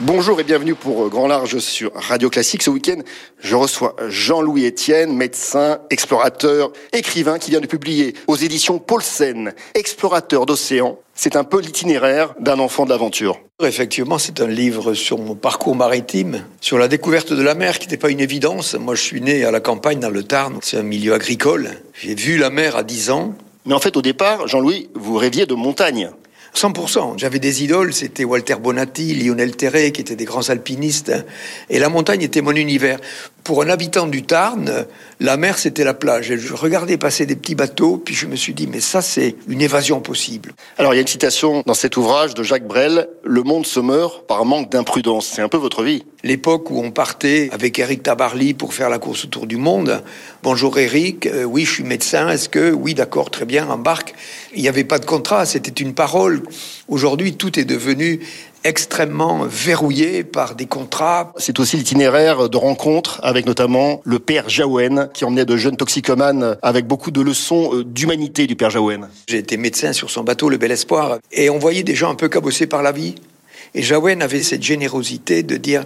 Bonjour et bienvenue pour Grand Large sur Radio Classique. Ce week-end, je reçois Jean-Louis Etienne, médecin, explorateur, écrivain qui vient de publier aux éditions Paulsen, Explorateur d'océan. C'est un peu l'itinéraire d'un enfant de l'aventure. Effectivement, c'est un livre sur mon parcours maritime, sur la découverte de la mer qui n'était pas une évidence. Moi, je suis né à la campagne dans le Tarn. C'est un milieu agricole. J'ai vu la mer à 10 ans. Mais en fait, au départ, Jean-Louis, vous rêviez de montagne. 100%. J'avais des idoles, c'était Walter Bonatti, Lionel Terré, qui étaient des grands alpinistes. Et la montagne était mon univers. Pour un habitant du Tarn, la mer, c'était la plage. je regardais passer des petits bateaux, puis je me suis dit, mais ça, c'est une évasion possible. Alors, il y a une citation dans cet ouvrage de Jacques Brel, Le monde se meurt par manque d'imprudence. C'est un peu votre vie. L'époque où on partait avec Eric Tabarly pour faire la course autour du monde. Bonjour Eric, euh, oui, je suis médecin. Est-ce que, oui, d'accord, très bien, embarque. Il n'y avait pas de contrat, c'était une parole. Aujourd'hui, tout est devenu extrêmement verrouillé par des contrats. C'est aussi l'itinéraire de rencontres avec notamment le père Jaouen qui emmenait de jeunes toxicomanes avec beaucoup de leçons euh, d'humanité du père Jaouen. J'ai été médecin sur son bateau Le Bel Espoir et on voyait des gens un peu cabossés par la vie. Et Jaouen avait cette générosité de dire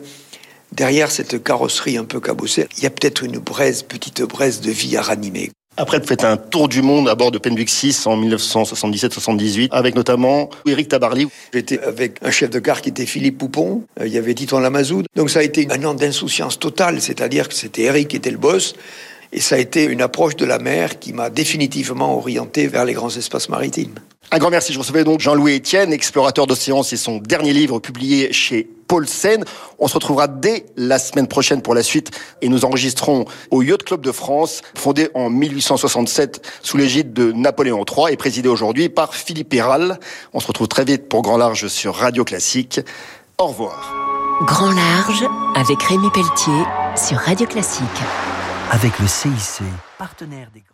derrière cette carrosserie un peu cabossée, il y a peut-être une braise, petite braise de vie à ranimer. Après, vous faites un tour du monde à bord de Penbuck 6 en 1977-78, avec notamment Eric Tabarly. J'étais avec un chef de car qui était Philippe Poupon, euh, il y avait Titon Lamazoud. Donc ça a été un an d'insouciance totale, c'est-à-dire que c'était Eric qui était le boss, et ça a été une approche de la mer qui m'a définitivement orienté vers les grands espaces maritimes. Un grand merci. Je recevais donc Jean-Louis Etienne, explorateur d'océan. C'est son dernier livre publié chez Paulsen. On se retrouvera dès la semaine prochaine pour la suite et nous enregistrons au Yacht Club de France, fondé en 1867 sous l'égide de Napoléon III et présidé aujourd'hui par Philippe Héral. On se retrouve très vite pour Grand Large sur Radio Classique. Au revoir. Grand Large avec Rémi Pelletier sur Radio Classique. Avec le CIC, partenaire des